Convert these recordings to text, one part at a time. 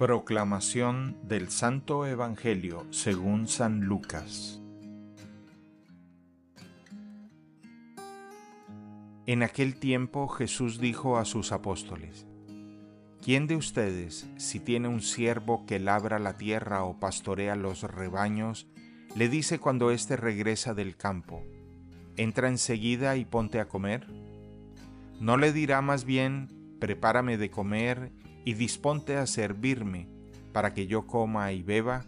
Proclamación del Santo Evangelio según San Lucas En aquel tiempo Jesús dijo a sus apóstoles, ¿Quién de ustedes, si tiene un siervo que labra la tierra o pastorea los rebaños, le dice cuando éste regresa del campo, entra enseguida y ponte a comer? ¿No le dirá más bien, prepárame de comer y disponte a servirme, para que yo coma y beba?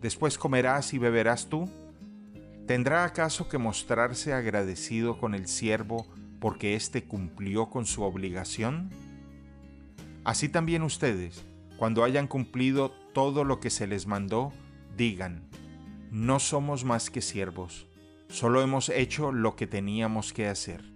¿Después comerás y beberás tú? ¿Tendrá acaso que mostrarse agradecido con el siervo porque éste cumplió con su obligación? Así también ustedes, cuando hayan cumplido todo lo que se les mandó, digan, no somos más que siervos, solo hemos hecho lo que teníamos que hacer.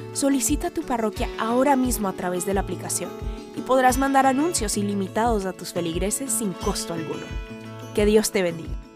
solicita tu parroquia ahora mismo a través de la aplicación y podrás mandar anuncios ilimitados a tus feligreses sin costo alguno. Que Dios te bendiga.